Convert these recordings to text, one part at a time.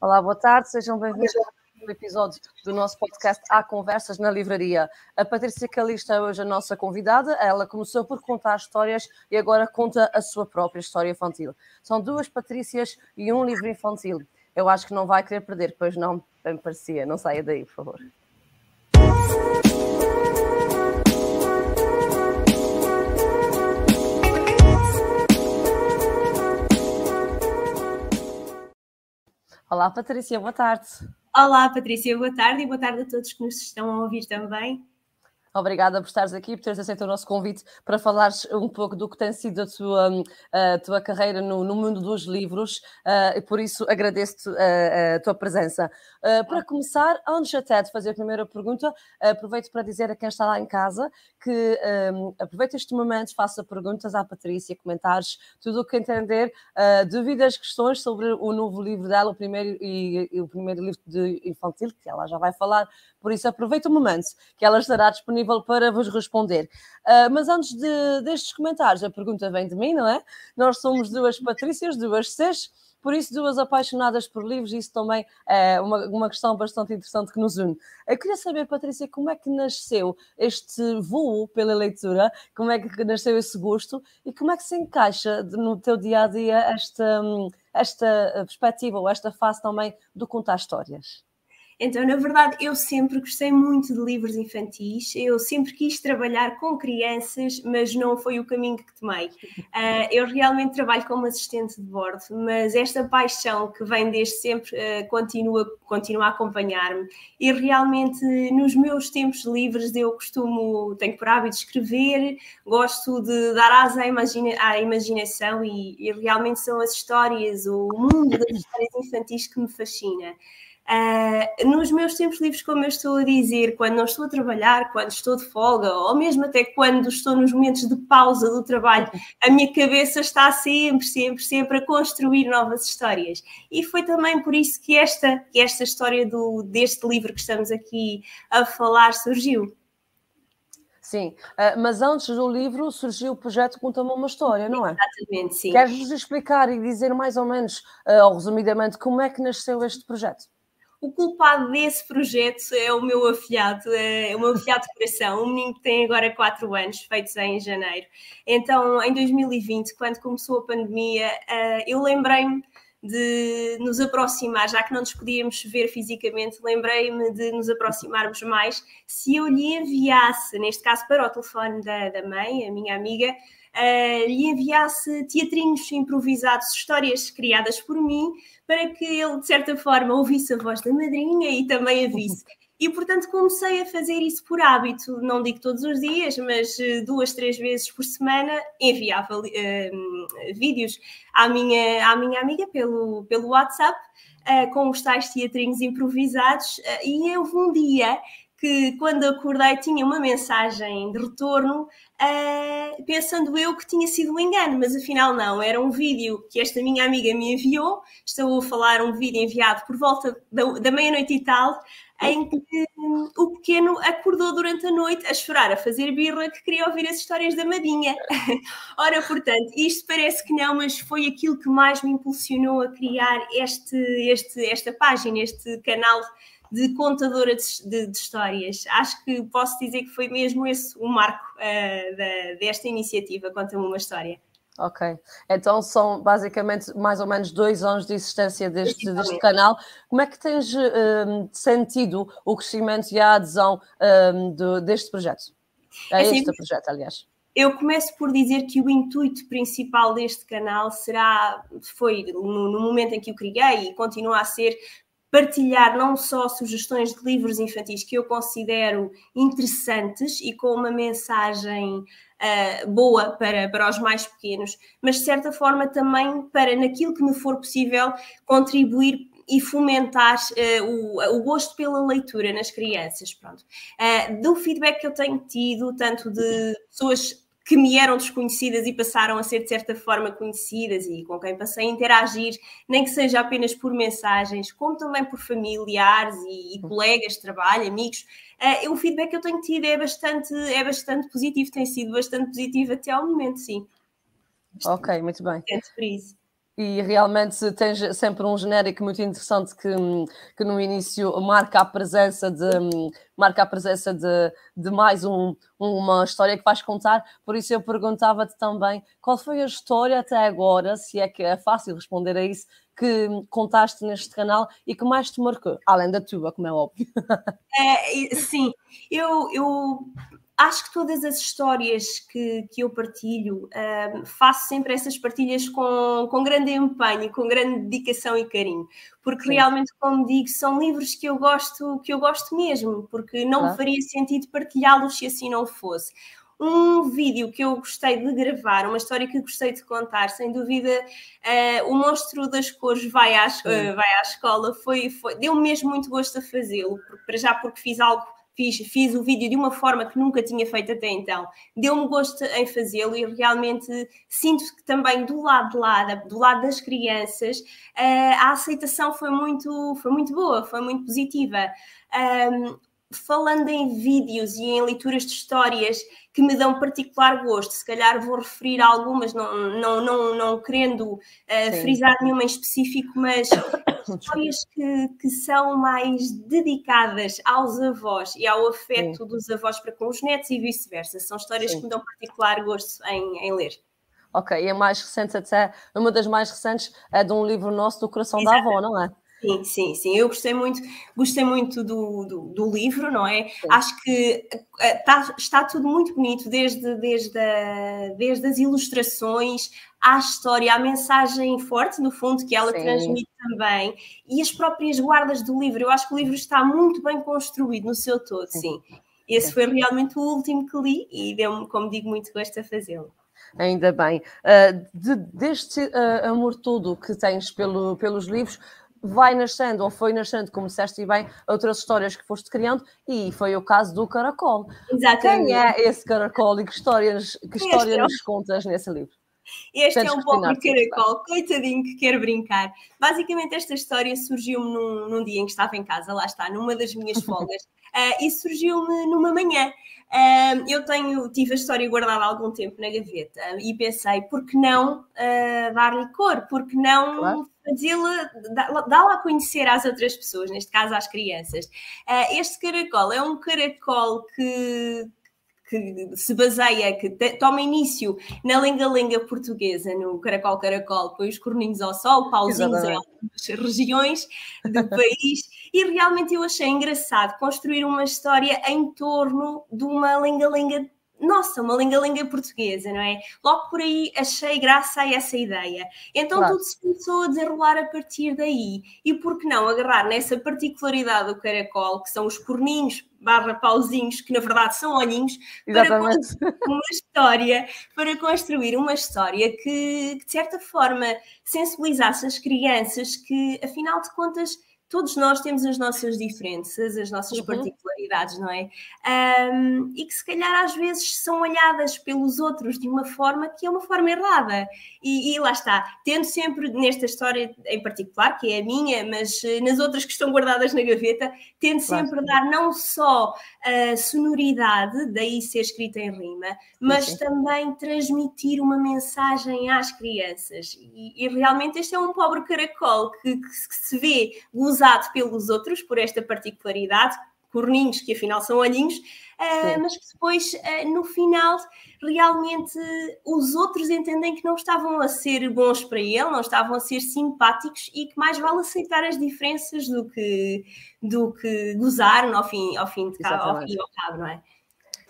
Olá, boa tarde, sejam bem-vindos ao episódio do nosso podcast Há Conversas na Livraria. A Patrícia Calista é hoje a nossa convidada. Ela começou por contar histórias e agora conta a sua própria história infantil. São duas Patrícias e um livro infantil. Eu acho que não vai querer perder, pois não, bem me parecia. Não saia daí, por favor. Olá, Patrícia, boa tarde. Olá, Patrícia, boa tarde e boa tarde a todos que nos estão a ouvir também. Obrigada por estares aqui, por teres aceito o nosso convite para falares um pouco do que tem sido a tua, a tua carreira no, no mundo dos livros uh, e por isso agradeço-te a, a, tua presença. Uh, para começar, antes até de fazer a primeira pergunta, aproveito para dizer a quem está lá em casa que um, aproveita este momento, faça perguntas à Patrícia, comentários, tudo o que entender, uh, dúvidas, questões sobre o novo livro dela, o primeiro e, e o primeiro livro de infantil, que ela já vai falar, por isso aproveita o momento que ela estará disponível para vos responder. Uh, mas antes de, destes comentários, a pergunta vem de mim, não é? Nós somos duas Patrícias, duas Cs, por isso, duas apaixonadas por livros, isso também é uma, uma questão bastante interessante que nos une. Eu queria saber, Patrícia, como é que nasceu este voo pela leitura, como é que nasceu esse gosto e como é que se encaixa no teu dia a dia esta, esta perspectiva ou esta fase também do contar histórias? Então, na verdade, eu sempre gostei muito de livros infantis, eu sempre quis trabalhar com crianças, mas não foi o caminho que tomei. Uh, eu realmente trabalho como assistente de bordo, mas esta paixão que vem desde sempre uh, continua, continua a acompanhar-me. E realmente, nos meus tempos livres, eu costumo, tenho por hábito escrever, gosto de dar asa à, imagina, à imaginação e, e realmente são as histórias, o mundo das histórias infantis que me fascina. Uh, nos meus tempos livres, como eu estou a dizer, quando não estou a trabalhar, quando estou de folga, ou mesmo até quando estou nos momentos de pausa do trabalho, a minha cabeça está sempre, sempre, sempre a construir novas histórias. E foi também por isso que esta, que esta história do, deste livro que estamos aqui a falar surgiu. Sim, uh, mas antes do livro surgiu o projeto Conta-me uma História, não é? Exatamente, sim. Queres-nos explicar e dizer mais ou menos, uh, ou resumidamente, como é que nasceu este projeto? O culpado desse projeto é o meu afilhado, é o meu afilhado de coração, um menino que tem agora 4 anos, feitos em janeiro. Então, em 2020, quando começou a pandemia, eh, eu lembrei-me de nos aproximar, já que não nos podíamos ver fisicamente, lembrei-me de nos aproximarmos mais se eu lhe enviasse, neste caso para o telefone da, da mãe, a minha amiga, uh, lhe enviasse teatrinhos improvisados, histórias criadas por mim, para que ele, de certa forma, ouvisse a voz da madrinha e também a visse. E, portanto, comecei a fazer isso por hábito, não digo todos os dias, mas eh, duas, três vezes por semana enviava uh, vídeos à minha, à minha amiga pelo, pelo WhatsApp, uh, com os tais teatrinhos improvisados, uh, e houve um dia que quando acordei tinha uma mensagem de retorno, uh, pensando eu que tinha sido um engano, mas afinal não, era um vídeo que esta minha amiga me enviou, estou a falar um vídeo enviado por volta da, da meia-noite e tal, em que um, o pequeno acordou durante a noite a chorar, a fazer birra, que queria ouvir as histórias da Madinha. Ora, portanto, isto parece que não, mas foi aquilo que mais me impulsionou a criar este, este, esta página, este canal de contadora de, de, de, histórias. Acho que posso dizer que foi mesmo esse o marco uh, da, desta iniciativa Conta-me uma História. Ok, então são basicamente mais ou menos dois anos de existência deste, deste canal. Como é que tens um, sentido o crescimento e a adesão um, deste projeto? A é este projeto, aliás. Eu começo por dizer que o intuito principal deste canal será, foi no, no momento em que o criei e continua a ser partilhar não só sugestões de livros infantis que eu considero interessantes e com uma mensagem uh, boa para, para os mais pequenos, mas de certa forma também para, naquilo que me for possível, contribuir e fomentar uh, o, o, gosto pela leitura nas crianças. Pronto. Uh, do feedback que eu tenho tido, tanto de pessoas que me eram desconhecidas e passaram a ser de certa forma conhecidas e com quem passei a interagir, nem que seja apenas por mensagens, como também por familiares e, e colegas de trabalho, amigos. Uh, o feedback que eu tenho tido é bastante, é bastante positivo, tem sido bastante positivo até ao momento, sim. Ok, muito bem. Por isso. E realmente tens sempre um genérico muito interessante que, que no início marca a presença de marca a presença de, de mais um, uma história que vais contar, por isso eu perguntava-te também qual foi a história até agora, se é que é fácil responder a isso, que contaste neste canal e que mais te marcou, além da tua, como é óbvio. É, sim, eu, eu acho que todas as histórias que, que eu partilho, faço sempre essas partilhas com, com grande empenho, com grande dedicação e carinho, porque Sim. realmente, como digo, são livros que eu gosto, que eu gosto mesmo, porque não claro. faria sentido partilhá-los se assim não fosse. Um vídeo que eu gostei de gravar, uma história que gostei de contar, sem dúvida, uh, o Monstro das Cores vai à, uh, vai à escola, foi, foi deu mesmo muito gosto a fazê-lo, para já porque fiz algo fiz, fiz o vídeo de uma forma que nunca tinha feito até então. Deu-me gosto em fazê-lo e realmente sinto que também do lado de lá, do lado das crianças, eh, a aceitação foi muito, foi muito boa, foi muito positiva. Um, falando em vídeos e em leituras de histórias que me dão particular gosto, se calhar vou referir algumas, não, não, não, não querendo uh, frisar nenhuma em específico, mas histórias que, que são mais dedicadas aos avós e ao afeto Sim. dos avós para com os netos e vice-versa. São histórias Sim. que me dão particular gosto em, em ler. Ok, e a mais recente até, uma das mais recentes é de um livro nosso do Coração Exato. da Avó, não é? Sim, sim, sim. Eu gostei muito, gostei muito do, do, do livro, não é? Sim. Acho que está, está tudo muito bonito, desde, desde, a, desde as ilustrações à história, à mensagem forte, no fundo, que ela sim. transmite também, e as próprias guardas do livro. Eu acho que o livro está muito bem construído no seu todo, sim. sim. Esse foi realmente o último que li e deu-me, como digo, muito gosto a fazê-lo. Ainda bem. Uh, de, deste uh, amor todo que tens pelo, pelos livros, vai nascendo, ou foi nascendo, como disseste bem, outras histórias que foste criando, e foi o caso do caracol. Exatamente. Quem é esse caracol e que histórias, que história é nos contas nesse livro? Este é um pobre caracol, coitadinho que quer brincar. Basicamente, esta história surgiu-me num, num, dia em que estava em casa, lá está, numa das minhas folgas, uh, e surgiu-me numa manhã. Uh, eu tenho, tive a história guardada há algum tempo na gaveta e pensei, por que não uh, dar-lhe cor? Por que não claro. Fazê-la, dá-la a conhecer às outras pessoas, neste caso às crianças? Uh, este caracol é um caracol que, que se baseia, que toma início na lenga-lenga portuguesa, no caracol-caracol, põe os corninhos ao sol, pauzinhos em algumas regiões do país, e realmente eu achei engraçado construir uma história em torno de uma lenga-lenga nossa, uma lenga-lenga portuguesa, não é? Logo por aí achei graça a essa ideia. Então claro. tudo se começou a desenrolar a partir daí. E por que não agarrar nessa particularidade do caracol, que são os corninhos barra pauzinhos, que na verdade são olhinhos, para construir uma história, para construir uma história que, que de certa forma sensibilizasse as crianças que, afinal de contas, todos nós temos as nossas diferenças, as nossas uhum. particularidades, não é? Um, e que se calhar às vezes são olhadas pelos outros de uma forma que é uma forma errada. E, e lá está, tendo sempre nesta história em particular, que é a minha, mas uh, nas outras que estão guardadas na gaveta, tendo claro. sempre a dar não só a sonoridade, daí ser escrita em rima, mas também transmitir uma mensagem às crianças. E, e, realmente este é um pobre caracol que, que, que se vê usado pelos outros por esta particularidade, corninhos, que afinal são olhinhos, uh, mas que depois, uh, no final, realmente os outros entendem que não estavam a ser bons para ele, não estavam a ser simpáticos e que mais vale aceitar as diferenças do que, do que gozar ao fim, ao fim de cabo, ao fim e ao cabo, não é?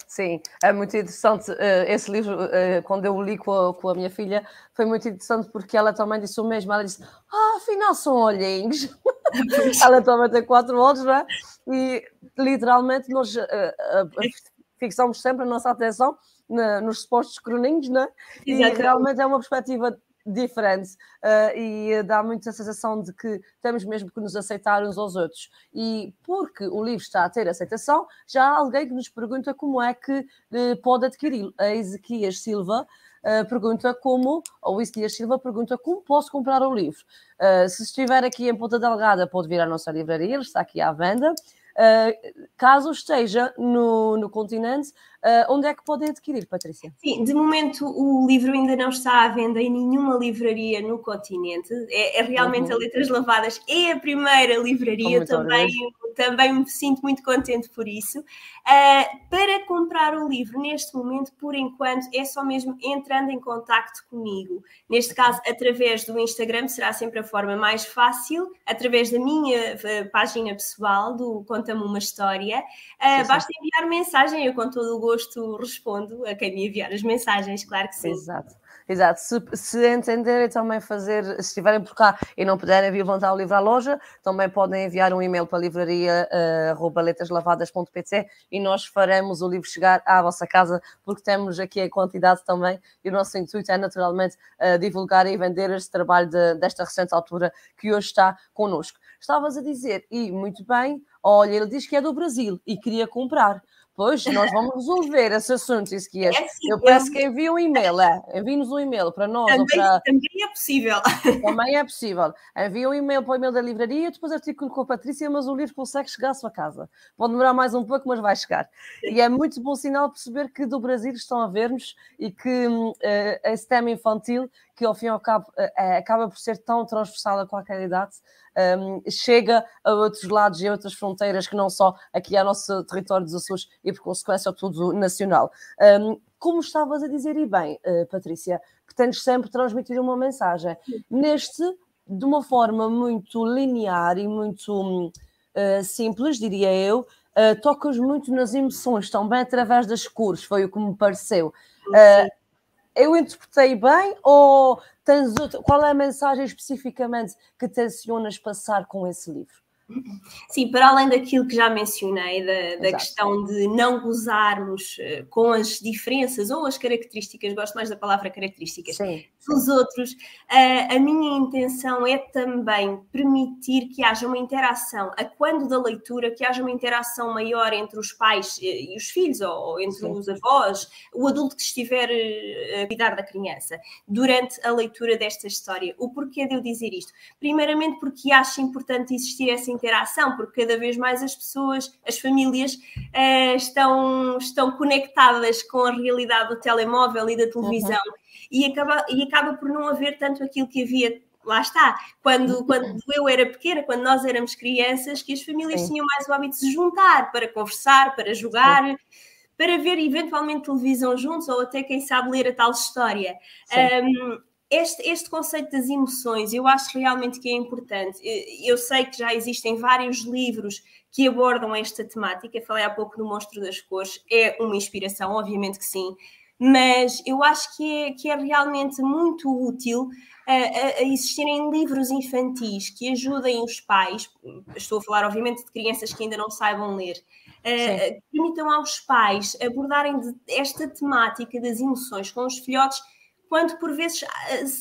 Sim, é muito interessante. Eh, esse livro, eh, quando eu o li com a, com a, minha filha, foi muito interessante porque ela também disse o mesmo. Ela disse: Ah, afinal são olhinhos. ela também tem quatro olhos, não é? E literalmente nós uh, uh, fixamos sempre a nossa atenção na, nos supostos croninhos, não é? E realmente é uma perspectiva diferente uh, e dá muito a sensação de que temos mesmo que nos aceitar uns aos outros. E porque o livro está a ter aceitação, já há alguém que nos pergunta como é que uh, pode adquiri-lo. A Ezequias Silva uh, pergunta como, ou Ezequias Silva pergunta como posso comprar o livro. se estiver aqui em Ponta Delgada, pode vir à nossa livraria, ele está aqui à venda. Uh, caso esteja no, no continente, Uh, onde é que podem adquirir, Patrícia? Sim, de momento o livro ainda não está à venda em nenhuma livraria no continente. É, é realmente uhum. a Letras Lavadas é a primeira livraria, também, também me sinto muito contente por isso. Uh, para comprar o livro, neste momento, por enquanto, é só mesmo entrando em contacto comigo. Neste caso, através do Instagram, será sempre a forma mais fácil, através da minha uh, página pessoal, do Conta-me uma História. Uh, basta enviar mensagem, eu com todo o gosto respondo a quem me enviar as mensagens, claro que sim. Exato. Exato. Se, se entenderem também fazer, se estiverem por cá e não puderem vir levantar o livro à loja, também podem enviar um e-mail para a livraria uh, letraslavadas.pt e nós faremos o livro chegar à vossa casa, porque temos aqui a quantidade também e o nosso intuito é naturalmente uh, divulgar e vender este trabalho de, desta recente altura que hoje está connosco. Estavas a dizer, e muito bem, olha, ele diz que é do Brasil e queria comprar. Pois, nós vamos resolver esse assunto, isso que é. é assim, eu peço que envie um e-mail, é, envie-nos um e-mail para nós. Também, para... também é possível. Também é possível. Envie um e-mail para o e-mail da livraria, depois artigo com a Patrícia, mas o livro consegue chegar à sua casa. Pode demorar mais um pouco, mas vai chegar. E é muito bom sinal perceber que do Brasil estão a ver-nos e que uh, esse tema infantil, que ao fim e ao cabo uh, acaba por ser tão transversal a qualquer idade, um, chega a outros lados e a outras fronteiras que não só aqui ao nosso território dos Açores e por consequência tudo nacional. Um, como estavas a dizer, e bem, uh, Patrícia, que tens sempre transmitir uma mensagem. Neste, de uma forma muito linear e muito simples, diria eu, uh, tocas muito nas emoções, também através das cores, foi o que me pareceu. Uh, eu interpretei bem ou tens outro, qual é a mensagem especificamente que tensionas passar com esse livro? Sim, para além daquilo que já mencionei, da, da questão de não gozarmos uh, com as diferenças ou as características, gosto mais da palavra características, Sim. Dos outros, uh, a minha intenção é também permitir que haja uma interação, a quando da leitura, que haja uma interação maior entre os pais e os filhos, ou, entre Sim. os avós, o adulto que estiver uh, a cuidar da criança, durante a leitura desta história. O porquê de eu dizer isto? Primeiramente porque acho importante existir essa interação, porque cada vez mais as pessoas, as famílias, uh, estão, estão conectadas com a realidade do telemóvel e da televisão uhum. E, acaba, e acaba por não haver tanto aquilo que havia lá está, quando, quando eu era pequena, quando nós éramos crianças, que as famílias Sim. tinham mais o hábito de se juntar para conversar, para jogar, Sim. para ver eventualmente televisão juntos ou até, quem sabe, ler a tal história. Um, este, este conceito das emoções eu acho realmente que é importante. Eu sei que já existem vários livros que abordam esta temática. Falei há pouco do Monstro das Cores, é uma inspiração, obviamente que sim, mas eu acho que é, que é realmente muito útil a, a, existirem livros infantis que ajudem os pais, estou a falar obviamente de crianças que ainda não saibam ler, uh, permitam aos pais abordarem esta temática das emoções com os filhotes quando por vezes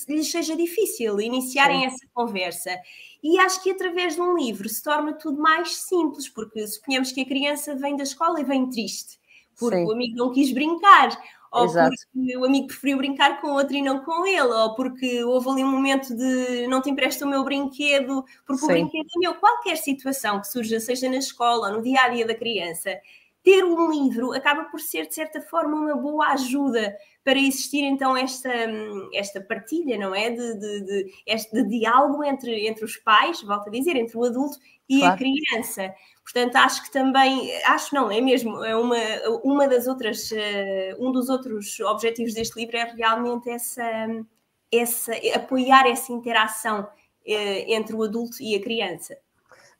lhes seja difícil iniciarem Sim. essa conversa. E acho que através de um livro se torna tudo mais simples, porque suponhamos que a criança vem da escola e vem triste, porque Sim. o amigo não quis brincar, ou Exato. porque o amigo preferiu brincar com outro e não com ele, ou porque houve ali um momento de não te empresto o meu brinquedo, porque Sim. o brinquedo é meu. Qualquer situação que surja, seja na escola, no dia a dia da criança, ter um livro acaba por ser, de certa forma, uma boa ajuda para existir então esta, esta partilha, não é? De, de, de, este de diálogo entre, entre os pais, volto a dizer, entre o adulto e claro. a criança. Portanto, acho que também, acho não, é mesmo, é uma, uma das outras, uh, um dos outros objetivos deste livro é realmente essa, essa apoiar essa interação uh, entre o adulto e a criança.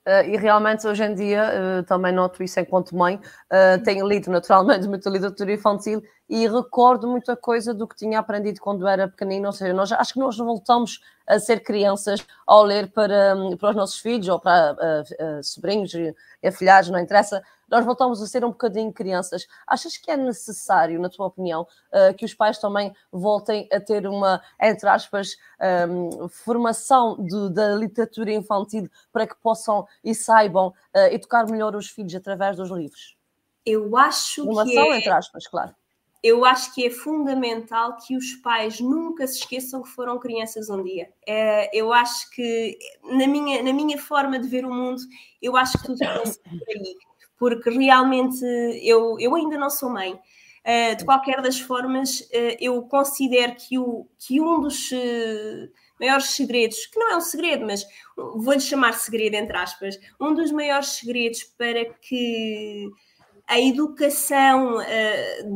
Uh, e realmente hoje em dia uh, também noto isso enquanto mãe, uh, tenho lido naturalmente muita literatura infantil e recordo muita coisa do que tinha aprendido quando era pequenino, ou seja, nós, acho que nós voltamos a ser crianças ao ler para, para os nossos filhos ou para uh, uh, sobrinhos e afilhados, não interessa, nós voltamos a ser um bocadinho crianças. Achas que é necessário, na tua opinião, uh, que os pais também voltem a ter uma, entre aspas, um, formação de, da literatura infantil para que possam e saibam educar melhor os filhos através dos livros? Eu acho formação, que é... entre aspas, claro eu acho que é fundamental que os pais nunca se esqueçam que foram crianças um dia. É, eu acho que, na minha, na minha forma de ver o mundo, eu acho que tudo começa por aí. Porque realmente eu, eu ainda não sou mãe, Uh, de qualquer das formas, uh, eu considero que, o, que um dos uh, maiores segredos, que não é um segredo, mas vou-lhe chamar segredo entre aspas, um dos maiores segredos para que a educação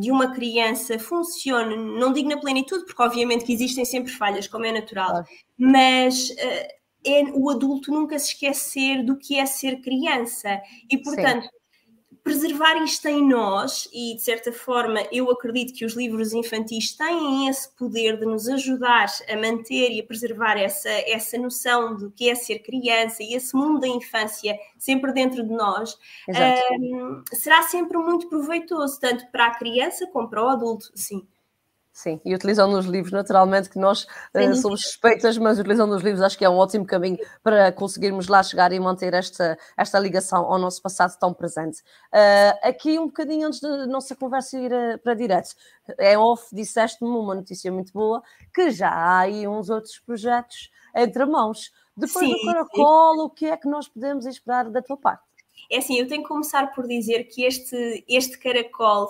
de uma criança funcione, não digo na plenitude, porque obviamente que existem sempre falhas, como é natural, mas é o adulto nunca se esquecer do que é ser criança. E, portanto, Sim preservar isto em nós, e de certa forma eu acredito que os livros infantis têm esse poder de nos ajudar a manter e a preservar essa, essa noção do que é ser criança e esse mundo da infância sempre dentro de nós, um, será sempre muito proveitoso, tanto para a criança como para o adulto, sim. Sim, e utilizam nos livros, naturalmente, que nós uh, somos suspeitas, mas utilizam nos livros acho que é um ótimo caminho para conseguirmos lá chegar e manter esta, esta ligação ao nosso passado tão presente. Uh, aqui, um bocadinho antes da nossa conversa ir uh, para direto, é off, disseste-me uma notícia muito boa, que já há aí uns outros projetos entre mãos. Depois sim, do Caracol, o que é que nós podemos esperar da tua parte? É assim, eu tenho que começar por dizer que este, este caracol,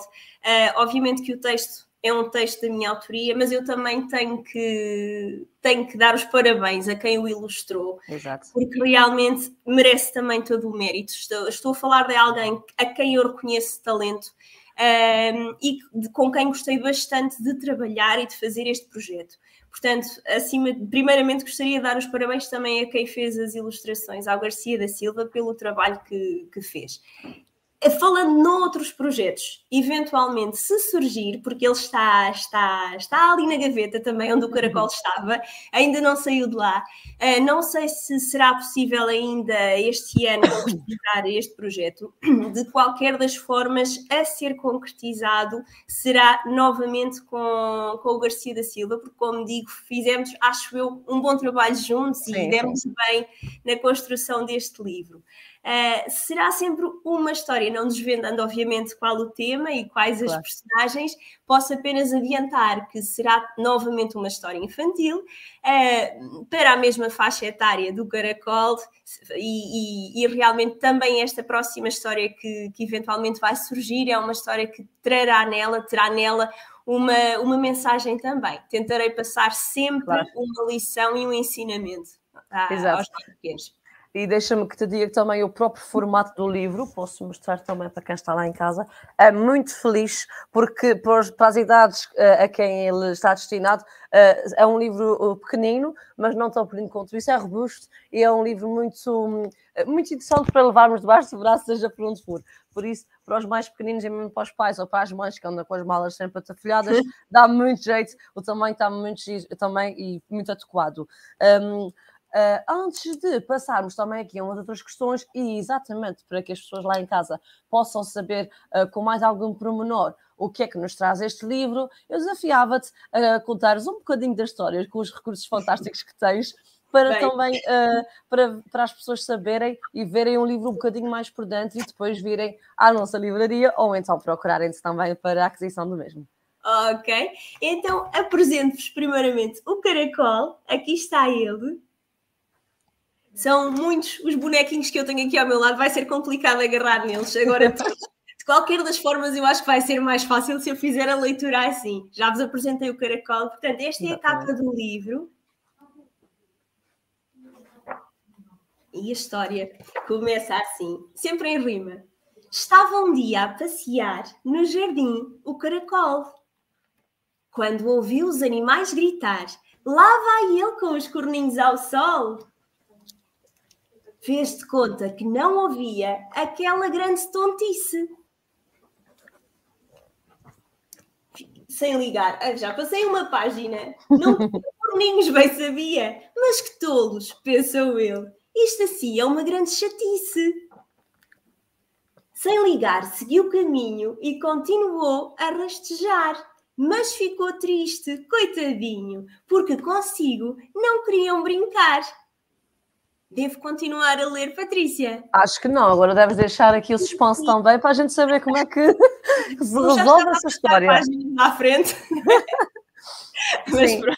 obviamente que o texto é um texto da minha autoria, mas eu também tenho que, tenho que dar os parabéns a quem o ilustrou, Exato. porque realmente merece também todo o mérito. Estou, estou a falar de alguém a quem eu reconheço talento um, e de, com quem gostei bastante de trabalhar e de fazer este projeto. Portanto, acima, primeiramente gostaria de dar os parabéns também a quem fez as ilustrações, ao Garcia da Silva, pelo trabalho que, que fez. É falando noutros projetos, eventualmente, se surgir, porque ele está, está, está ali na gaveta também, onde o Caracol estava, ainda não saiu de lá. Uh, não sei se será possível ainda este ano concretizar este projeto. De qualquer das formas, a ser concretizado será novamente com, com o Garcia da Silva, porque, como digo, fizemos, acho eu, um bom trabalho juntos sim, e demos sim. bem na construção deste livro. Uh, será sempre uma história, não desvendando, obviamente, qual o tema e quais claro. as personagens, posso apenas adiantar que será novamente uma história infantil, uh, para a mesma faixa etária do Caracol, e, e, e, realmente também esta próxima história que, que eventualmente vai surgir é uma história que trará nela, terá nela uma, uma mensagem também. Tentarei passar sempre claro. uma lição e um ensinamento a, aos pequenos. E deixa-me que te diga também o próprio formato do livro, posso mostrar também para quem está lá em casa. É muito feliz, porque para as idades eh, a quem ele está destinado, eh, é um livro eh, pequenino, mas não tão pequenino quanto isso, é robusto e é um livro muito, muito interessante para levarmos debaixo do braço, seja por onde for. Por isso, para os mais pequeninos e mesmo para os pais ou para as mães que andam com as malas sempre atafolhadas, dá muito jeito, o tamanho está muito também e muito adequado. Um, Uh, antes de passarmos também aqui a umas outras questões, e exatamente para que as pessoas lá em casa possam saber uh, com mais algum pormenor o que é que nos traz este livro, eu desafiava-te a contares um bocadinho da história com os recursos fantásticos que tens. Para Bem. também uh, para, para as pessoas saberem e verem um livro um bocadinho mais por dentro e depois virem à nossa livraria ou então procurarem-se também para a aquisição do mesmo. Ok, então apresento-vos primeiramente o caracol, aqui está ele, são muitos os bonequinhos que eu tenho aqui ao meu lado, vai ser complicado agarrar neles. Agora, de qualquer das formas, eu acho que vai ser mais fácil se eu fizer a leitura assim. Já vos apresentei o caracol, portanto, esta é a capa do livro. E a história começa assim, sempre em rima. Estava um dia a passear no jardim o caracol. Quando ouviu os animais gritar, lá vai ele com os corninhos ao sol fez de conta que não ouvia aquela grande tontice. Sem ligar, já passei uma página, não ninhos bem sabia, mas que tolos, pensou ele. Isto assim é uma grande chatice. Sem ligar, seguiu o caminho e continuou a rastejar. Mas ficou triste, coitadinho, porque consigo não queriam brincar. Devo continuar a ler, Patrícia? Acho que não, agora deves deixar aqui o suspense também para a gente saber como é que se resolve essa história. À frente. Mas pronto.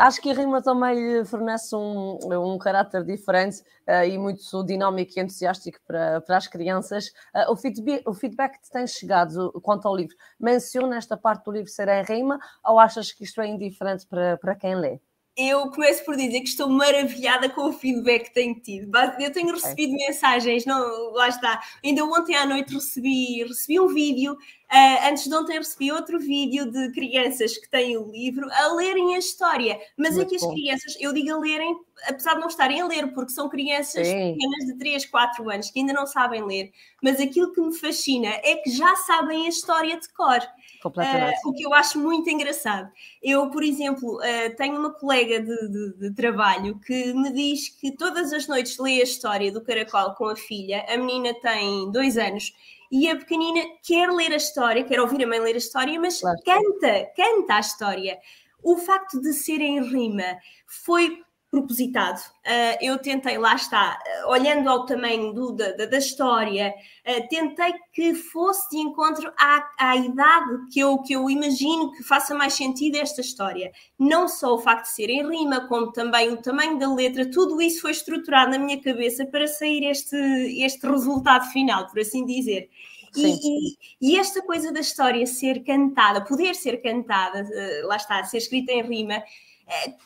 acho que a rima também fornece um, um caráter diferente uh, e muito dinâmico e entusiástico para, para as crianças. Uh, o, feedback, o feedback que tem chegado quanto ao livro, menciona esta parte do livro ser em rima ou achas que isto é indiferente para, para quem lê? Eu começo por dizer que estou maravilhada com o feedback que tenho tido. Eu tenho recebido mensagens, não, lá está. Ainda ontem à noite recebi, recebi um vídeo Uh, antes de ontem recebi outro vídeo de crianças que têm o livro a lerem a história. Mas Muito é que as crianças, eu digo a lerem, apesar de não estarem a ler, porque são crianças Sim. pequenas de 3, 4 anos que ainda não sabem ler. Mas aquilo que me fascina é que já sabem a história de cor. Uh, o que eu acho muito engraçado. Eu, por exemplo, uh, tenho uma colega de, de, de, trabalho que me diz que todas as noites lê a história do caracol com a filha. A menina tem dois anos e a pequenina quer ler a história, quer ouvir a mãe ler a história, mas claro. canta, canta a história. O facto de ser em rima foi propositado. Uh, eu tentei, lá está, olhando ao tamanho do, da, da, história, uh, tentei que fosse de encontro à, à idade que eu, que eu imagino que faça mais sentido esta história. Não só o facto de ser em rima, como também o tamanho da letra, tudo isso foi estruturado na minha cabeça para sair este, este resultado final, por assim dizer. E, e, e, esta coisa da história ser cantada, poder ser cantada, lá está, ser escrita em rima,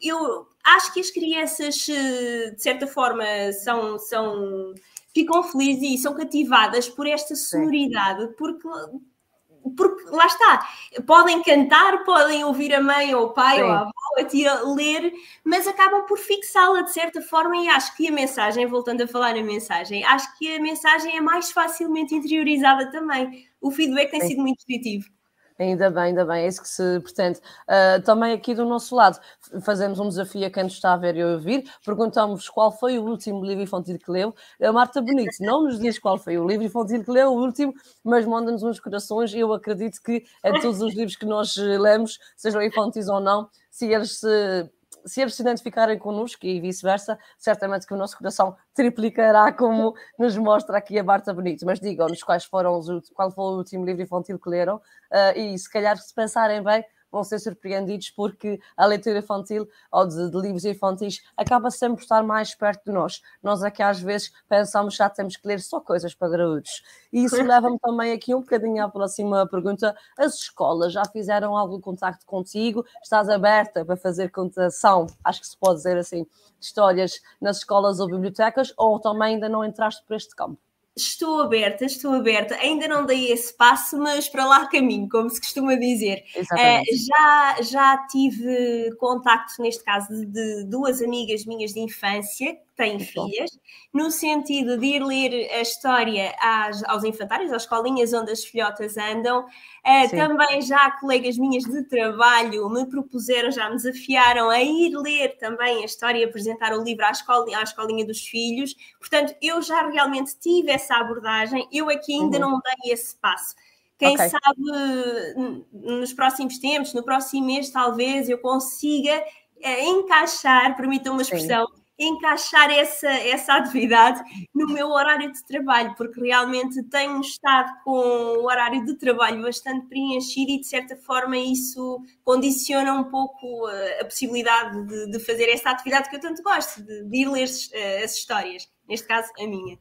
eu acho que as crianças, eh, de certa forma, são, são, ficam felizes e são cativadas por esta sonoridade, porque porque lá está, podem cantar, podem ouvir a mãe ou o pai Sim. ou a avó a tia ler, mas acabam por fixá-la de certa forma e acho que a mensagem, voltando a falar na mensagem, acho que a mensagem é mais facilmente interiorizada também. O feedback tem Sim. sido muito positivo. Ainda bem, ainda bem, é isso que se pretende. Uh, também aqui do nosso lado, fazemos um desafio a quem nos está a ver e a ouvir, perguntamos qual foi o último livro infantil que leu. A Marta Bonito não nos diz qual foi o livro infantil que leu, o último, mas manda-nos uns corações eu acredito que em todos os livros que nós lemos, sejam infantis ou não, se eles se se eles se identificarem connosco e vice-versa, certamente que o nosso coração triplicará, como nos mostra aqui a Marta Bonito. Mas digam-nos quais foram os, qual foi o último livro infantil que leram uh, e se calhar se pensarem bem, vão ser surpreendidos porque a leitura infantil ou de, de, livros infantis acaba sempre por estar mais perto de nós. Nós aqui às vezes pensamos já temos que ler só coisas para graúdos. E isso leva-me também aqui um bocadinho à próxima pergunta. As escolas já fizeram algum contacto contigo? Estás aberta para fazer contação, acho que se pode dizer assim, de histórias nas escolas ou bibliotecas ou também ainda não entraste por este campo? Estou aberta, estou aberta. Ainda não dei esse passo, mas para lá caminho, como se costuma dizer. Uh, já, já tive contacto, neste caso, de duas amigas minhas de infância têm filhas, no sentido de ir ler a história às, aos infantários, às escolinhas onde as filhotas andam. Uh, também já colegas minhas de trabalho me propuseram, já me desafiaram a ir ler também a história e apresentar o livro à escolinha, à escolinha dos filhos. Portanto, eu já realmente tive essa abordagem, eu aqui ainda uhum. não dei esse passo. Quem okay. sabe nos próximos tempos, no próximo mês, talvez eu consiga é, encaixar, permitam uma expressão, Sim encaixar essa, essa atividade no meu horário de trabalho, porque realmente tenho estado com o horário de trabalho bastante preenchido e, de certa forma, isso condiciona um pouco a, a possibilidade de, de, fazer essa atividade que eu tanto gosto, de, de ir ler uh, as histórias, neste caso, a minha.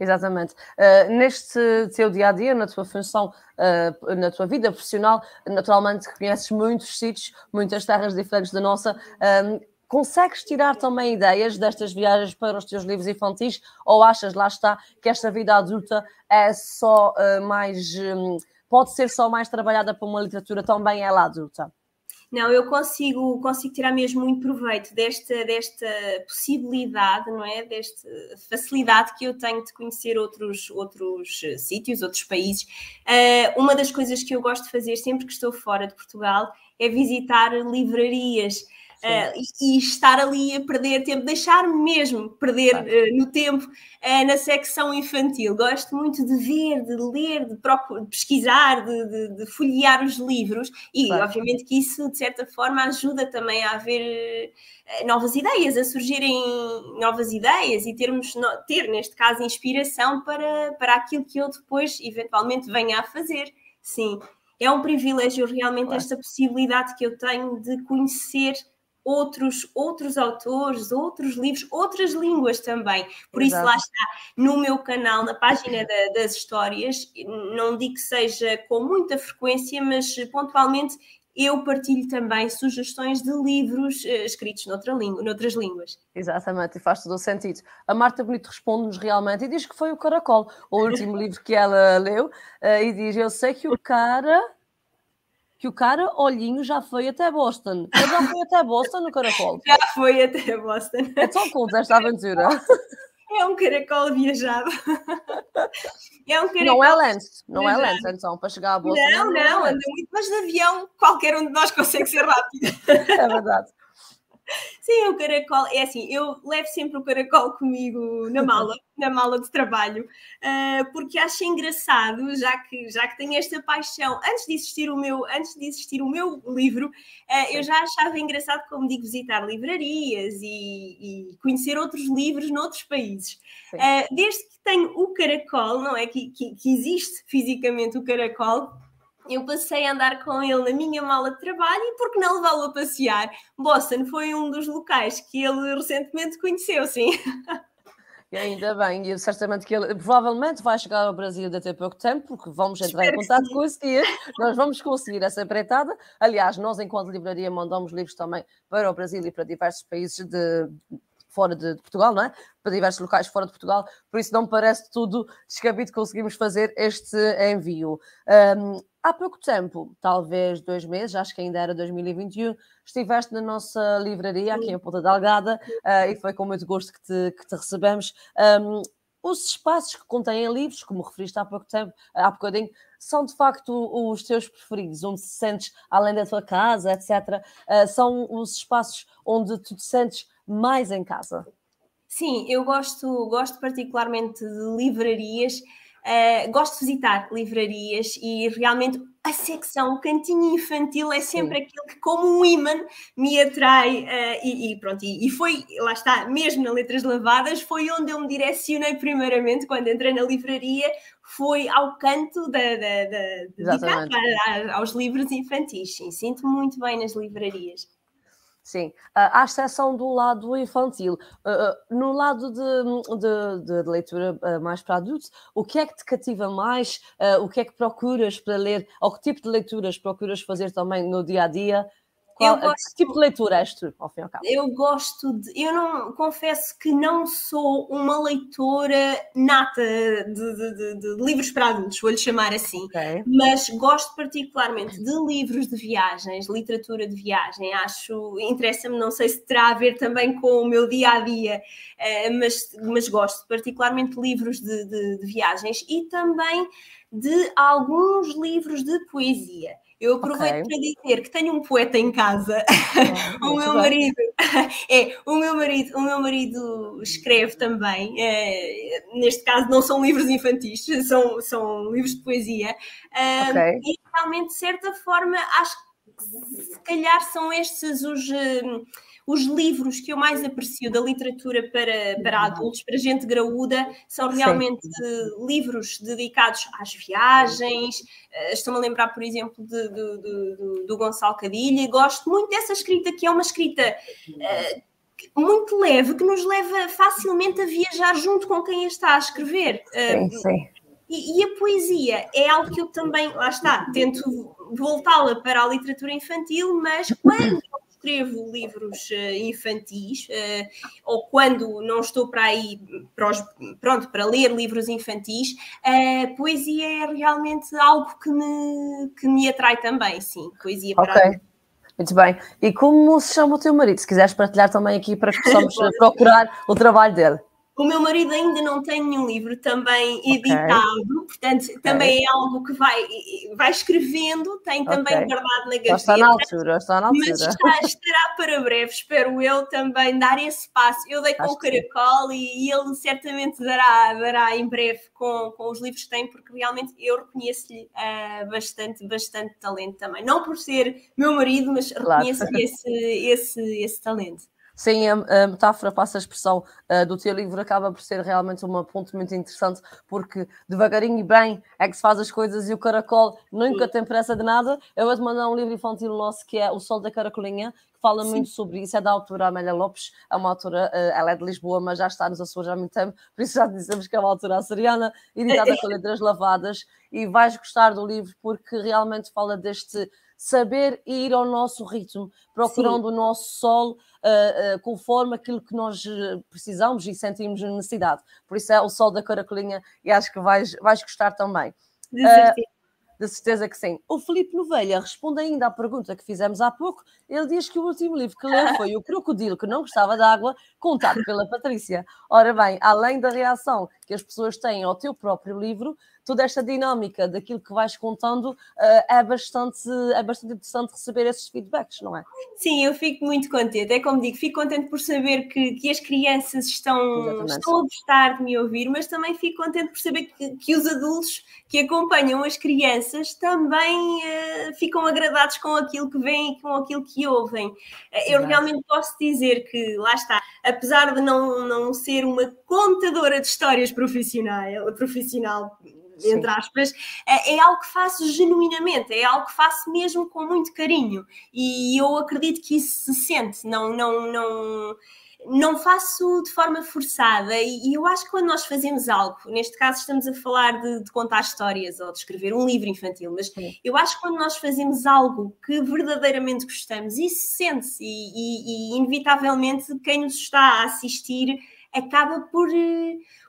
Exatamente. Uh, neste teu dia a dia, na tua função, uh, na tua vida profissional, naturalmente conheces muitos sítios, muitas terras diferentes da nossa. Uh, consegues tirar também ideias destas viagens para os teus livros infantis ou achas, lá está, que esta vida adulta é só uh, mais. Um, pode ser só mais trabalhada para uma literatura também ela adulta? Não, eu consigo, consigo tirar mesmo muito proveito desta, desta possibilidade, não é? Desta facilidade que eu tenho de conhecer outros, outros eh, sítios, outros países. Uh, uma das coisas que eu gosto de fazer sempre que estou fora de Portugal é visitar livrarias. Uh, e, e, estar ali a perder tempo, deixar mesmo perder uh, no tempo uh, na secção infantil. Gosto muito de ver, de ler, de, de pesquisar, de, de, de, folhear os livros e, claro. obviamente, que isso, de certa forma, ajuda também a haver novas ideias, a surgirem novas ideias e termos, ter, neste caso, inspiração para, para aquilo que eu depois, eventualmente, venha a fazer. Sim. É um privilégio realmente claro. esta possibilidade que eu tenho de conhecer outros, outros autores, outros livros, outras línguas também. Por Exato. isso, lá está, no meu canal, na página da, das histórias, não digo que seja com muita frequência, mas pontualmente eu partilho também sugestões de livros uh, escritos noutra língua, noutras línguas. Exatamente, e faz todo o sentido. A Marta Bonito responde-nos realmente e diz que foi o Caracol, o último livro que ela leu, uh, e diz: Eu sei que o cara. Que o cara, olhinho, já foi até Boston. Ele já foi até Boston no Caracol. Já foi até Boston. É tão cool esta aventura. É um caracol viajado. É um caracol. Não é lance, não é lance, então, para chegar a bolsa. Não, não, não anda muito, mas de avião qualquer um de nós consegue ser rápido. É verdade. Sim, o caracol, é assim, eu levo sempre o caracol comigo na mala, na mala de trabalho, uh, porque acho engraçado, já que, já que tenho esta paixão, antes de existir o meu, antes de existir o meu livro, uh, eu já achava engraçado, como digo, visitar livrarias e, e conhecer outros livros noutros países. Uh, desde que tenho o caracol, não é? Que, que, que existe fisicamente o caracol, eu passei a andar com ele na minha mala de trabalho e por que não levá-lo a passear? Boston foi um dos locais que ele recentemente conheceu, sim. E ainda bem, e certamente que ele provavelmente vai chegar ao Brasil daqui a pouco tempo, porque vamos entrar Espero em contato com esse dia, nós vamos conseguir essa empreitada. Aliás, nós, enquanto livraria, mandamos livros também para o Brasil e para diversos países de, fora de, de, Portugal, não é? Para diversos locais fora de Portugal, por isso não me parece tudo descabido conseguimos fazer este envio. Um, há pouco tempo, talvez dois meses, acho que ainda era 2021, estiveste na nossa livraria aqui em Ponta Delgada uh, e foi com muito gosto que te, que te recebemos. Um, os espaços que contêm livros, como referiste há pouco tempo, há bocadinho, são de facto os teus preferidos, onde te sentes além da tua casa, etc. Uh, ah, são os espaços onde tu te sentes mais em casa. Sim, eu gosto, gosto particularmente de livrarias Uh, gosto de visitar livrarias e realmente a secção, o cantinho infantil é sempre Sim. aquilo que, como um imã, me atrai. Uh, e, e, pronto, e, e, foi, lá está, mesmo na Letras Lavadas, foi onde eu me direcionei primeiramente quando entrei na livraria, foi ao canto da, da, da, aos livros infantis. Sim, sinto muito bem nas livrarias. Sim, à exceção do lado infantil. No lado de, de, de leitura mais para adultos, o que é que te cativa mais? O que é que procuras para ler? Ou que tipo de leituras procuras fazer também no dia a dia? Qual, gosto, que tipo de leitura és tu, ao fim e ao cabo? Eu gosto de. Eu não confesso que não sou uma leitora nata de, de, de, de livros para adultos, vou-lhe chamar assim. Okay. Mas gosto particularmente de livros de viagens, literatura de viagem. Acho, interessa-me, não sei se terá a ver também com o meu dia a dia, eh, mas, mas gosto particularmente de livros de viagens e também de alguns livros de poesia. Eu aproveito okay. para dizer que tenho um poeta em casa. Oh, o meu marido é o meu marido, o meu marido escreve também. É, neste caso não são livros infantis, são, são livros de poesia. Okay. e realmente de certa forma acho que se calhar são estes os os livros que eu mais aprecio da literatura para, para adultos, para gente graúda, são realmente Sim. livros dedicados às viagens. Uh, Estou-me a lembrar, por exemplo, de, de, de, do Gonçalo Cadilha. Gosto muito dessa escrita, que é uma escrita. Uh, muito leve, que nos leva facilmente a viajar junto com quem a está a escrever. Sim, sim. E, e, a poesia é algo que eu também, lá está, tento voltá-la para a literatura infantil, mas quando escrevo livros uh, infantis, uh, ou quando não estou para aí, para os, pronto, para ler livros infantis, a poesia é realmente algo que me, que me atrai também, sim, poesia para okay. Muito bem. E como se chama o teu marido? Se quiseres partilhar também aqui para que possamos procurar o trabalho dele. O meu marido ainda não tem nenhum livro também editado, okay. portanto, okay. também é algo que vai, vai escrevendo, tem também okay. guardado na gaveta. Está na altura, está na altura. Mas está, estará para breve, espero eu também dar esse passo. Eu dei com Acho o caracol e, e, ele certamente dará, dará em breve com, com os livros que tem, porque realmente eu reconheço-lhe uh, bastante, bastante talento também. Não por ser meu marido, mas claro. reconheço-lhe esse, esse, esse talento. Sim, a, a metáfora, passa a expressão uh, do teu livro, acaba por ser realmente um ponto muito interessante, porque devagarinho e bem é que se faz as coisas e o caracol nunca Sim. tem pressa de nada. Eu vou-te mandar um livro infantil nosso que é O Sol da Caracolinha, que fala Sim. muito sobre isso, é da autora Amélia Lopes, é uma autora, uh, ela é de Lisboa, mas já está nos Açores há muito tempo, por isso já dizemos que é uma autora açoriana, editada com letras lavadas, e vais gostar do livro porque realmente fala deste saber ir ao nosso ritmo, procurando Sim. o nosso sol conforme aquilo que nós eh, precisamos e sentimos necessidade. Por isso é o sol da caracolinha e acho que vais, vais gostar também. De certeza. De certeza que sim. O Felipe Novelha responde ainda à pergunta que fizemos há pouco. Ele diz que o último livro que leu foi O Crocodilo que não gostava de água, contado pela Patrícia. Ora bem, além da reação que as pessoas têm ao teu próprio livro, toda esta dinâmica daquilo que vais contando uh, é, bastante, é bastante interessante receber esses feedbacks, não é? Sim, eu fico muito contente. É como digo, fico contente por saber que, que as crianças estão, estão a gostar de me ouvir, mas também fico contente por saber que, que os adultos que acompanham as crianças também uh, ficam agradados com aquilo que veem e com aquilo que ouvem. Uh, eu realmente posso dizer que, lá está, apesar de não, não ser uma contadora de histórias profissional, profissional entre aspas, é, é algo que faço genuinamente, é algo que faço mesmo com muito carinho. E eu acredito que isso se sente, não, não, não, não faço de forma forçada e, eu acho que quando nós fazemos algo, neste caso estamos a falar de, de contar histórias ou de escrever um livro infantil, mas Sim. eu acho que quando nós fazemos algo que verdadeiramente gostamos, isso sente-se e, e, e inevitavelmente quem nos está a assistir acaba por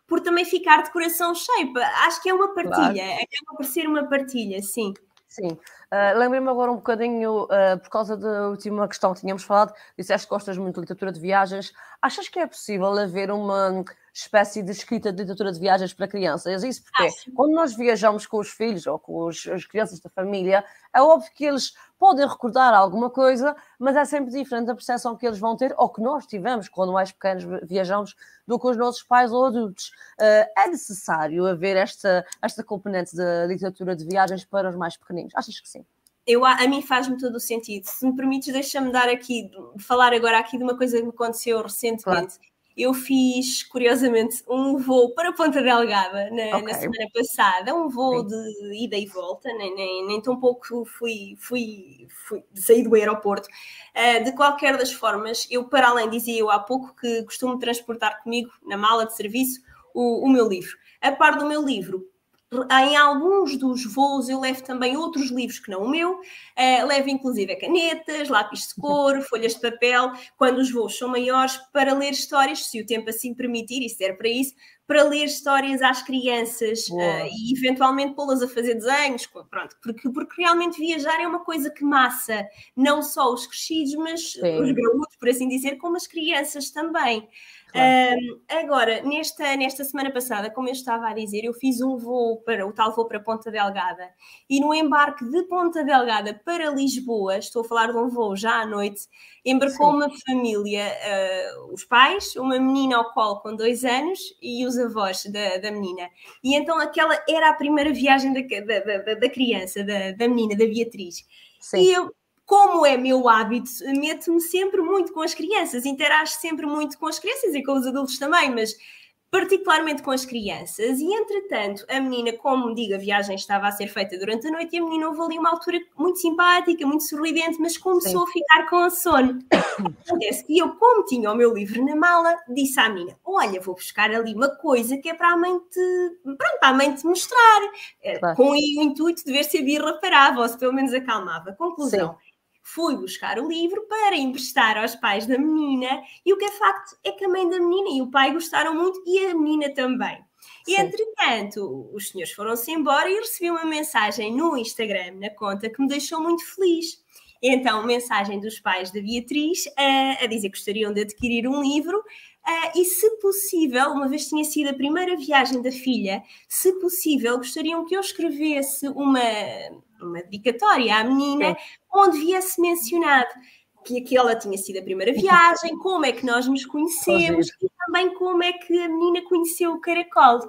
por também ficar de coração cheio. Acho que é uma partilha, claro. acaba por ser uma partilha, sim. Sim. Uh, Lembrei-me agora um bocadinho, uh, por causa da última questão que tínhamos falado, disseste que gostas muito de literatura de viagens. Achas que é possível haver uma espécie de escrita de literatura de viagens para crianças? Isso porque Acho. quando nós viajamos com os filhos ou com os, as crianças da família, é óbvio que eles podem recordar alguma coisa, mas é sempre diferente a percepção que eles vão ter ou que nós tivemos quando mais pequenos viajamos do que os nossos pais ou adultos. Uh, é necessário haver esta, esta componente da literatura de viagens para os mais pequeninos? Achas que sim? Eu, a mim faz-me todo o sentido. Se me permites, deixa-me dar aqui, falar agora aqui de uma coisa que me aconteceu recentemente. Claro eu fiz, curiosamente, um voo para Ponta Delgada na, okay. na semana passada, um voo Sim. de ida e volta, nem, nem, nem tão pouco fui, fui, fui sair do aeroporto. Uh, de qualquer das formas, eu, para além, dizia eu há pouco que costumo transportar comigo, na mala de serviço, o, o meu livro. A par do meu livro, em alguns dos voos eu levo também outros livros que não o meu, uh, levo inclusive canetas, lápis de cor, folhas de papel, quando os voos são maiores, para ler histórias, se o tempo assim permitir, e serve para isso, para ler histórias às crianças uh, e eventualmente pô-las a fazer desenhos, pronto, porque, porque realmente viajar é uma coisa que massa não só os crescidos, mas Sim. os graúdos, por assim dizer, como as crianças também. Um, agora, nesta, nesta semana passada, como eu estava a dizer, eu fiz um voo para o tal voo para Ponta Delgada e no embarque de Ponta Delgada para Lisboa, estou a falar de um voo já à noite, embarcou Sim. uma família, uh, os pais, uma menina ao colo com dois anos e os avós da, da menina. E então aquela era a primeira viagem da, da, da, da criança, da, da menina, da Beatriz. Sim. E eu como é meu hábito, meto-me sempre muito com as crianças, interajo sempre muito com as crianças e com os adultos também, mas particularmente com as crianças. E entretanto, a menina, como digo, a viagem estava a ser feita durante a noite e a menina houve ali uma altura muito simpática, muito sorridente, mas começou Sim. a ficar com sono. e eu, como tinha o meu livro na mala, disse à menina: Olha, vou buscar ali uma coisa que é para a mãe te, pronto, para a mãe te mostrar, eh, claro. com o intuito de ver se a birra parava ou se pelo menos acalmava. Conclusão. Sim fui buscar o livro para emprestar aos pais da menina e o que é facto é que a mãe da menina e o pai gostaram muito e a menina também. E entretanto, os senhores foram-se embora e recebi uma mensagem no Instagram, na conta, que me deixou muito feliz. Então, mensagem dos pais da Beatriz uh, a dizer que gostariam de adquirir um livro uh, e, se possível, uma vez tinha sido a primeira viagem da filha, se possível, gostariam que eu escrevesse uma, uma dedicatória à menina, onde viesse mencionado que aquela tinha sido a primeira viagem, como é que nós nos conhecemos e também como é que a menina conheceu o caracol.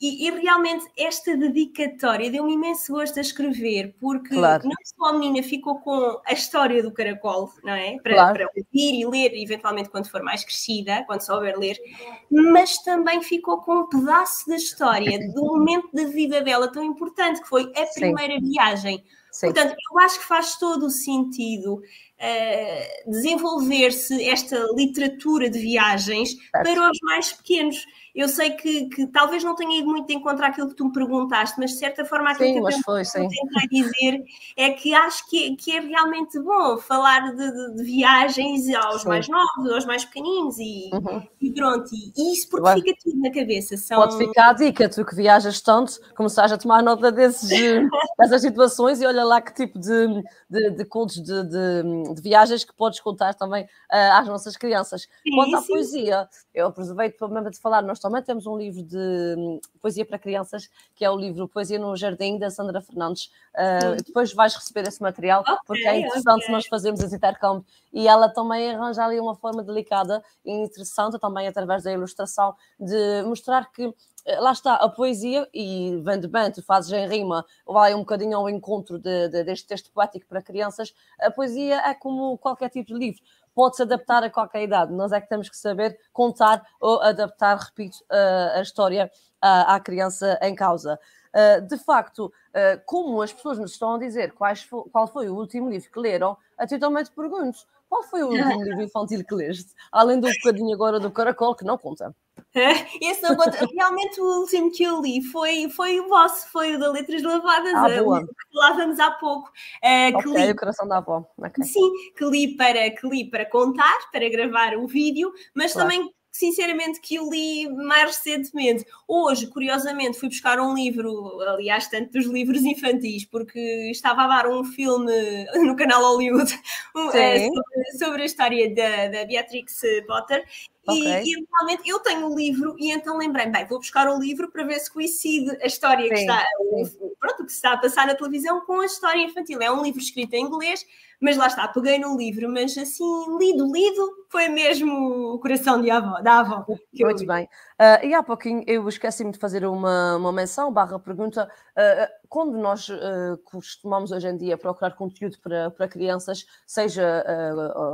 E, e, realmente esta dedicatória deu-me imenso gosto a escrever, porque claro. não só a menina ficou com a história do caracol, não é? Para, claro. para ouvir e ler, eventualmente, quando for mais crescida, quando souber ler, mas também ficou com um pedaço da história, do momento da vida dela tão importante, que foi a primeira Sim. viagem. Sim. Portanto, eu acho que faz todo o sentido uh, desenvolver-se esta literatura de viagens certo. para os mais pequenos eu sei que, que, talvez não tenha ido muito de encontro àquilo que tu me perguntaste, mas de certa forma aquilo sim, que eu foi, tentar dizer é que acho que, que é realmente bom falar de, de, de viagens aos sim. mais novos, aos mais pequeninos e, uhum. e pronto. E isso porque Vai. fica tudo na cabeça. São... Pode ficar a dica, tu que viajas tanto, começares a tomar nota desses, dessas situações e olha lá que tipo de, de, de contos de, de, de viagens que podes contar também uh, às nossas crianças. Sim, Quanto à poesia, eu aproveito para falar, nós também temos um livro de hum, poesia para crianças, que é o livro Poesia no Jardim, da Sandra Fernandes. Uh, depois vais receber esse material, okay, porque é interessante okay. nós fazermos esse intercâmbio. E ela também arranja ali uma forma delicada e interessante, também através da ilustração, de mostrar que lá está, a poesia, e vem de tu fazes em rima, vai um bocadinho ao encontro de, de, deste texto poético para crianças, a poesia é como qualquer tipo de livro pode-se adaptar a qualquer idade. Nós é que temos que saber contar ou adaptar, repito, a história à criança em causa. De facto, como as pessoas nos estão a dizer quais, qual foi o último livro que leram, a ti também pergunto, qual foi o último livro infantil que leste? Além do bocadinho agora do Caracol, que não conta. Esse não conta. Realmente o último que eu li foi, foi o vosso, foi o da Letras Lavadas, ah, boa. que falávamos há pouco. Uh, okay, que li, o coração da avó. Okay. Sim, que li, para, que li para contar, para gravar o vídeo, mas claro. também sinceramente que eu li mais recentemente. Hoje, curiosamente, fui buscar um livro, aliás, tanto dos livros infantis, porque estava a dar um filme no canal Hollywood um, é, sobre, sobre, a história da, da Beatrix Potter Okay. E, e realmente eu tenho o livro e então lembrei-me, bem, vou buscar o livro para ver se coincide a história sim, que está, o, pronto, que se está a passar na televisão com a história infantil. É um livro escrito em inglês, mas lá está, peguei no livro, mas assim, lido, lido, foi mesmo o coração de avó, da avó. Muito bem. Uh, e há pouquinho eu esqueci-me de fazer uma, uma menção, barra pergunta. Uh, quando nós uh, costumamos hoje em dia procurar conteúdo para, para crianças, seja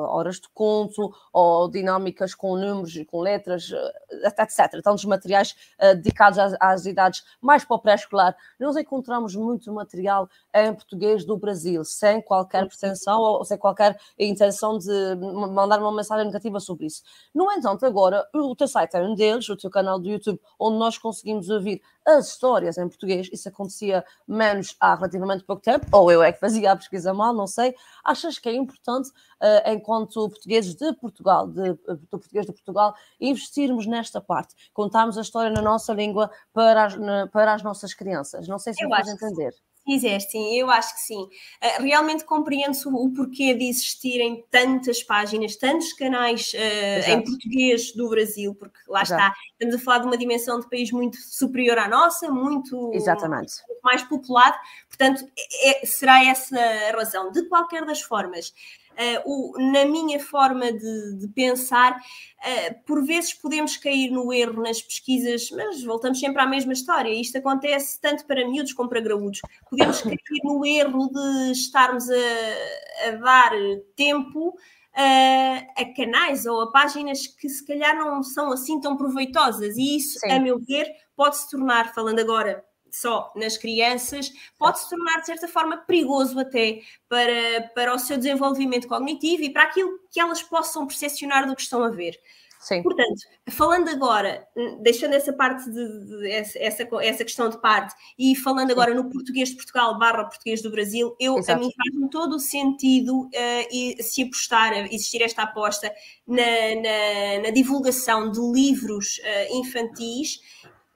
horas de conto ou dinâmicas com números e com letras, etc., tantos materiais dedicados às, às, idades mais para o pré-escolar, nós encontramos muito material em português do Brasil, sem qualquer pretensão ou sem qualquer intenção de mandar uma mensagem negativa sobre isso. No entanto, agora o teu site é um deles, o teu canal do YouTube, onde nós conseguimos ouvir as histórias em português. Isso acontecia menos há relativamente pouco tempo, ou eu é que fazia a pesquisa mal, não sei. Achas que é importante, uh, enquanto portugueses de Portugal, de, do português de Portugal, investirmos nesta parte, contarmos a história na nossa língua para as, na, para as nossas crianças? Não sei se eu me entender. Que fizeste, sim, eu acho que sim. Uh, realmente compreendo o, porquê de existirem tantas páginas, tantos canais uh, em português do Brasil, porque lá Exato. está, estamos a falar de uma dimensão de país muito superior à nossa, muito, Exatamente. muito mais populado, portanto, é, será essa a razão. De qualquer das formas, Uh, o, na minha forma de, de pensar, uh, por vezes podemos cair no erro nas pesquisas, mas voltamos sempre à mesma história. Isto acontece tanto para miúdos como para graúdos. Podemos cair no erro de estarmos a, a dar tempo uh, a canais ou a páginas que se calhar não são assim tão proveitosas, e isso, Sim. a meu ver, pode se tornar, falando agora só nas crianças, pode se tornar de certa forma perigoso até para, para o seu desenvolvimento cognitivo e para aquilo que elas possam percepcionar do que estão a ver. Sim. Portanto, falando agora, deixando essa parte de, de essa, essa questão de parte e falando agora no português de Portugal barra português do Brasil, eu, Exato. a mim faz-me todo o sentido uh, e se apostar, existir esta aposta na, na, na divulgação de livros uh, infantis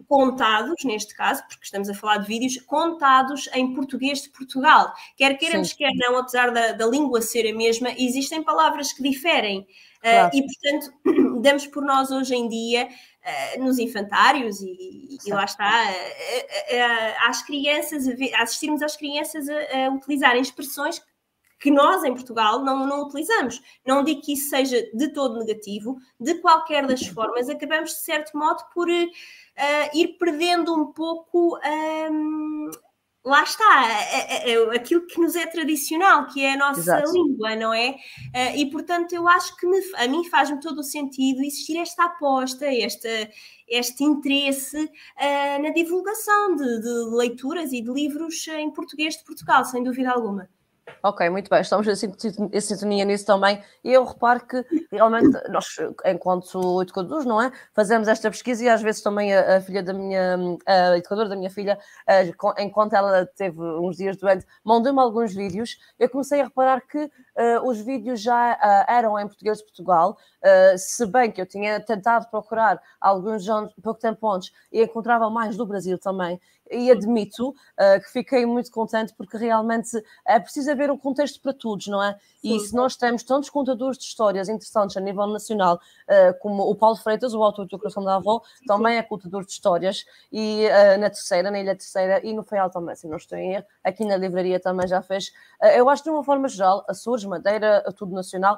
contados, neste caso, porque estamos a falar de vídeos, contados em português de Portugal. Quer queiramos, Sim. quer não, apesar da, da língua ser a mesma, existem palavras que diferem. Claro. Uh, e, portanto, damos por nós hoje em dia, uh, nos infantários, e, e lá está, uh, às crianças, a assistirmos às crianças a, a utilizarem expressões que nós em Portugal não, não utilizamos. Não digo que isso seja de todo negativo, de qualquer das formas, acabamos de certo modo por uh, ir perdendo um pouco. Um, lá está, é, é, é, aquilo que nos é tradicional, que é a nossa Exato. língua, não é? Uh, e portanto, eu acho que me, a mim faz-me todo o sentido existir esta aposta, esta, este interesse uh, na divulgação de, de leituras e de livros em português de Portugal, sem dúvida alguma. Ok, muito bem, estamos em sintonia nisso também. E eu reparo que realmente nós, enquanto educadores, não é? Fazemos esta pesquisa e às vezes também a, a filha da minha, a educadora da minha filha, a, enquanto ela teve uns dias doente, mandou-me alguns vídeos. Eu comecei a reparar que uh, os vídeos já uh, eram em português de Portugal, uh, se bem que eu tinha tentado procurar alguns anos, pouco tempo antes e encontrava mais do Brasil também e admito uh, que fiquei muito contente porque realmente é preciso haver um contexto para todos, não é? E Sim. se nós temos tantos contadores de histórias interessantes a nível nacional, uh, como o Paulo Freitas, o autor do Coração da Avó, também é contador de histórias, e uh, na Terceira, na Ilha Terceira, e no Feial também, se não estou em erro, aqui na livraria também já fez. eu acho que de uma forma geral, Açores, Madeira, tudo nacional,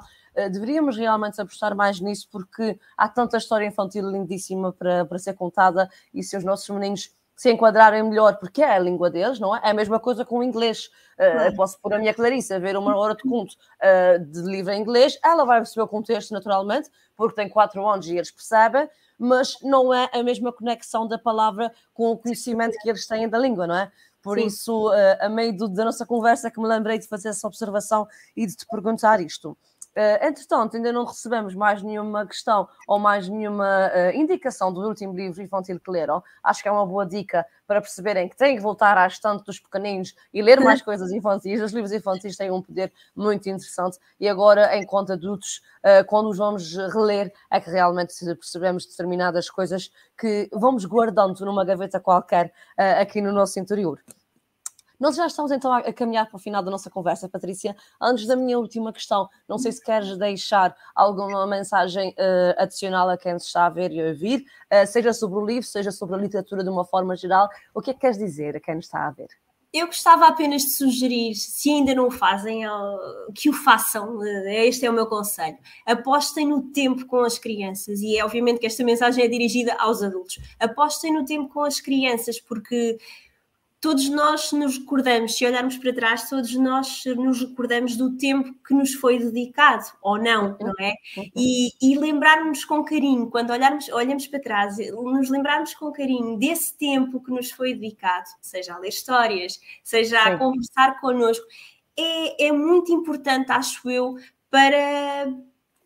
deveríamos realmente apostar mais nisso porque há tanta história infantil lindíssima para, para ser contada e se os nossos meninos se enquadrarem melhor, porque é a língua deles, não é? É a mesma coisa com o inglês. Uh, eu posso pôr a minha Clarissa a ver uma hora de conto uh, de livro em inglês, ela vai perceber o contexto naturalmente, porque tem quatro anos e eles percebem, mas não é a mesma conexão da palavra com o conhecimento que eles têm da língua, não é? Por Sim. isso, uh, a meio do, da nossa conversa, que me lembrei de fazer essa observação e de te perguntar isto. Uh, entretanto, ainda não recebemos mais nenhuma questão ou mais nenhuma uh, indicação do último livro infantil que leram. Acho que é uma boa dica para perceberem que têm que voltar à estante dos pequeninos e ler mais coisas infantis. Os livros infantis têm um poder muito interessante e agora, enquanto adultos, uh, quando os vamos reler, é que realmente percebemos determinadas coisas que vamos guardando numa gaveta qualquer aqui no nosso interior. Nós já estamos então a caminhar para o final da nossa conversa, Patrícia. Antes da minha última questão, não sei se queres deixar alguma mensagem uh, adicional a quem está a ver e a ouvir, uh, seja sobre o livro, seja sobre a literatura de uma forma geral. O que é que queres dizer a quem está a ver? Eu gostava apenas de sugerir, se ainda não o fazem, que o façam. Eh, este é o meu conselho. Apostem no tempo com as crianças, e é obviamente que esta mensagem é dirigida aos adultos. Apostem no tempo com as crianças, porque todos nós nos recordamos, se olharmos para trás, todos nós nos recordamos do tempo que nos foi dedicado, ou não, não é? E, e lembrarmos com carinho, quando olharmos, olhamos para trás, nos lembrarmos com carinho desse tempo que nos foi dedicado, seja a ler histórias, seja a conversar connosco, é, é muito importante, acho eu, para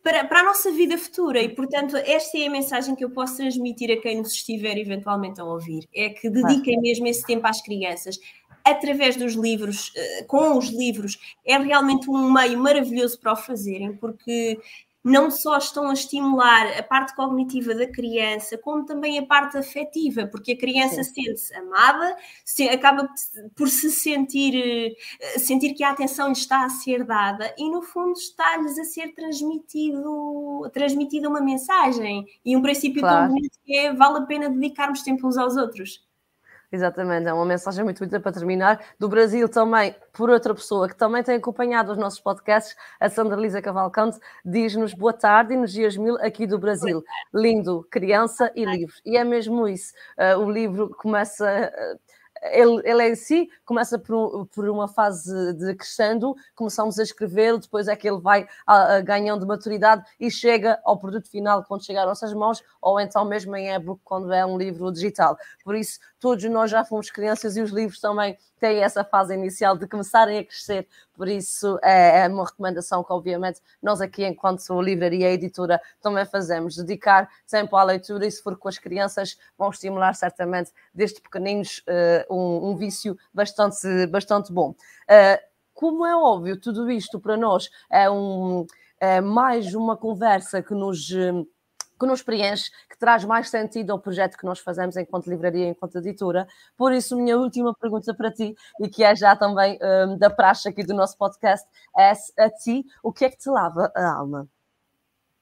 para, para a nossa vida futura. E, portanto, esta é a mensagem que eu posso transmitir a quem nos estiver eventualmente a ouvir: é que dediquem mesmo esse tempo às crianças. Através dos livros, eh, com os livros, é realmente um meio maravilhoso para o fazerem, porque não só estão a estimular a parte cognitiva da criança, como também a parte afetiva, porque a criança sente-se amada, se, acaba por se sentir, eh, sentir que a atenção lhe está a ser dada e, no fundo, está-lhes a ser transmitido, transmitida uma mensagem e um princípio claro. tão bonito que é vale a pena dedicarmos tempo uns aos outros. Exatamente, é uma mensagem muito bonita para terminar. Do Brasil também, por outra pessoa que também tem acompanhado os nossos podcasts, a Sandra Lisa Cavalcante, diz-nos boa tarde e nos dias mil aqui do Brasil. Lindo, criança e livro. E é mesmo isso. Uh, o livro começa. Ele, ele em si começa por, por, uma fase de crescendo, começamos a escrever, depois é que ele vai a, a, ganhando maturidade e chega ao produto final quando chegar às nossas mãos, ou então mesmo em e-book quando é um livro digital. Por isso, todos nós já fomos crianças e os livros também têm essa fase inicial de começarem a crescer, por isso é, é uma recomendação que, obviamente, nós aqui, enquanto livraria e editora, também fazemos, dedicar tempo à leitura e, se for com as crianças, vão estimular certamente, desde pequeninos, uh, um, um, vício bastante, bastante bom. Uh, como é óbvio, tudo isto para nós é, um, é mais uma conversa que nos que nos preenche, que traz mais sentido ao projeto que nós fazemos enquanto livraria, enquanto editora. Por isso, minha última pergunta para ti, e que é já também um, da praxe aqui do nosso podcast, é a ti, o que é que te lava a alma?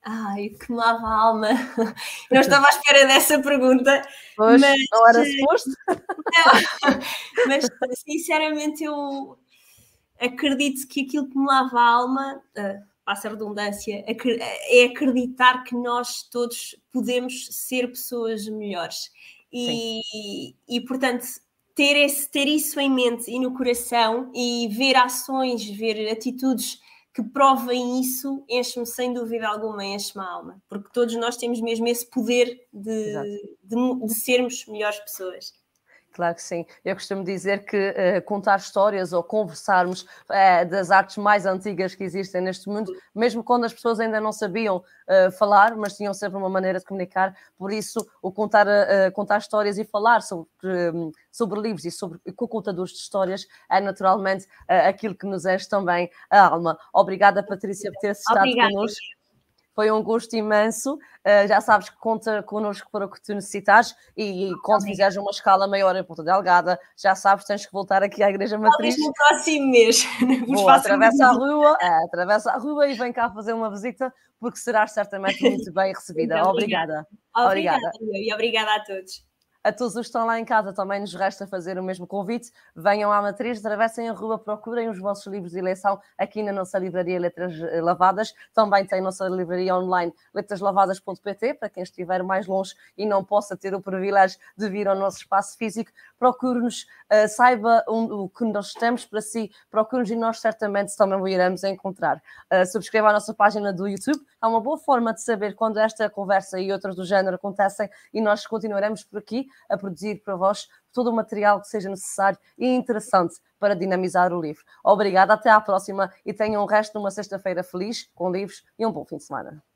Ai, que me lava a alma. Não estava à espera dessa pergunta. Pois, mas, não era suposto? Não, mas sinceramente eu acredito que aquilo que me lava a alma, uh, passa a redundância, é acreditar que nós todos podemos ser pessoas melhores. E, e, portanto, ter, esse, ter isso em mente e no coração e ver ações, ver atitudes que provem isso, enche-me sem dúvida alguma, enche-me a alma, porque todos nós temos mesmo esse poder de, de, de sermos melhores pessoas. Claro que sim. Eu costumo dizer que uh, contar histórias ou conversarmos uh, das artes mais antigas que existem neste mundo, mesmo quando as pessoas ainda não sabiam uh, falar, mas tinham sempre uma maneira de comunicar, por isso o contar, contar histórias e falar sobre, um, sobre livros e sobre com contadores de histórias é naturalmente aquilo que nos enche também a alma. Obrigada, Patrícia, por ter estado connosco. Foi um gosto imenso. Uh, já sabes que conta connosco para o que tu necessitares e, e quando fizeres uma escala maior em Ponta Delgada, já sabes, tens que voltar aqui à Igreja Matriz. Talvez no próximo mês. Boa, atravessa a rua, é, atravessa a rua e vem cá fazer uma visita, porque serás certamente muito bem recebida. Muito obrigada. Obrigada. Obrigada. E obrigada a todos. A todos os que estão lá em casa também nos resta fazer o mesmo convite. Venham à Matriz, atravessem a rua, procurem os vossos livros de eleição aqui na nossa livraria Letras Lavadas. Também tem a nossa livraria online letraslavadas.pt, para quem estiver mais longe e não possa ter o privilégio de vir ao nosso espaço físico. Procure-nos, uh, saiba o que nós temos para si, procure-nos e nós certamente também o iremos encontrar. Uh, subscreva a nossa página do YouTube, é uma boa forma de saber quando esta conversa e outras do género acontecem e nós continuaremos por aqui a produzir para vós todo o material que seja necessário e interessante para dinamizar o livro. Obrigada, até à próxima e tenham o resto de uma sexta-feira feliz, com livros e um bom fim de semana.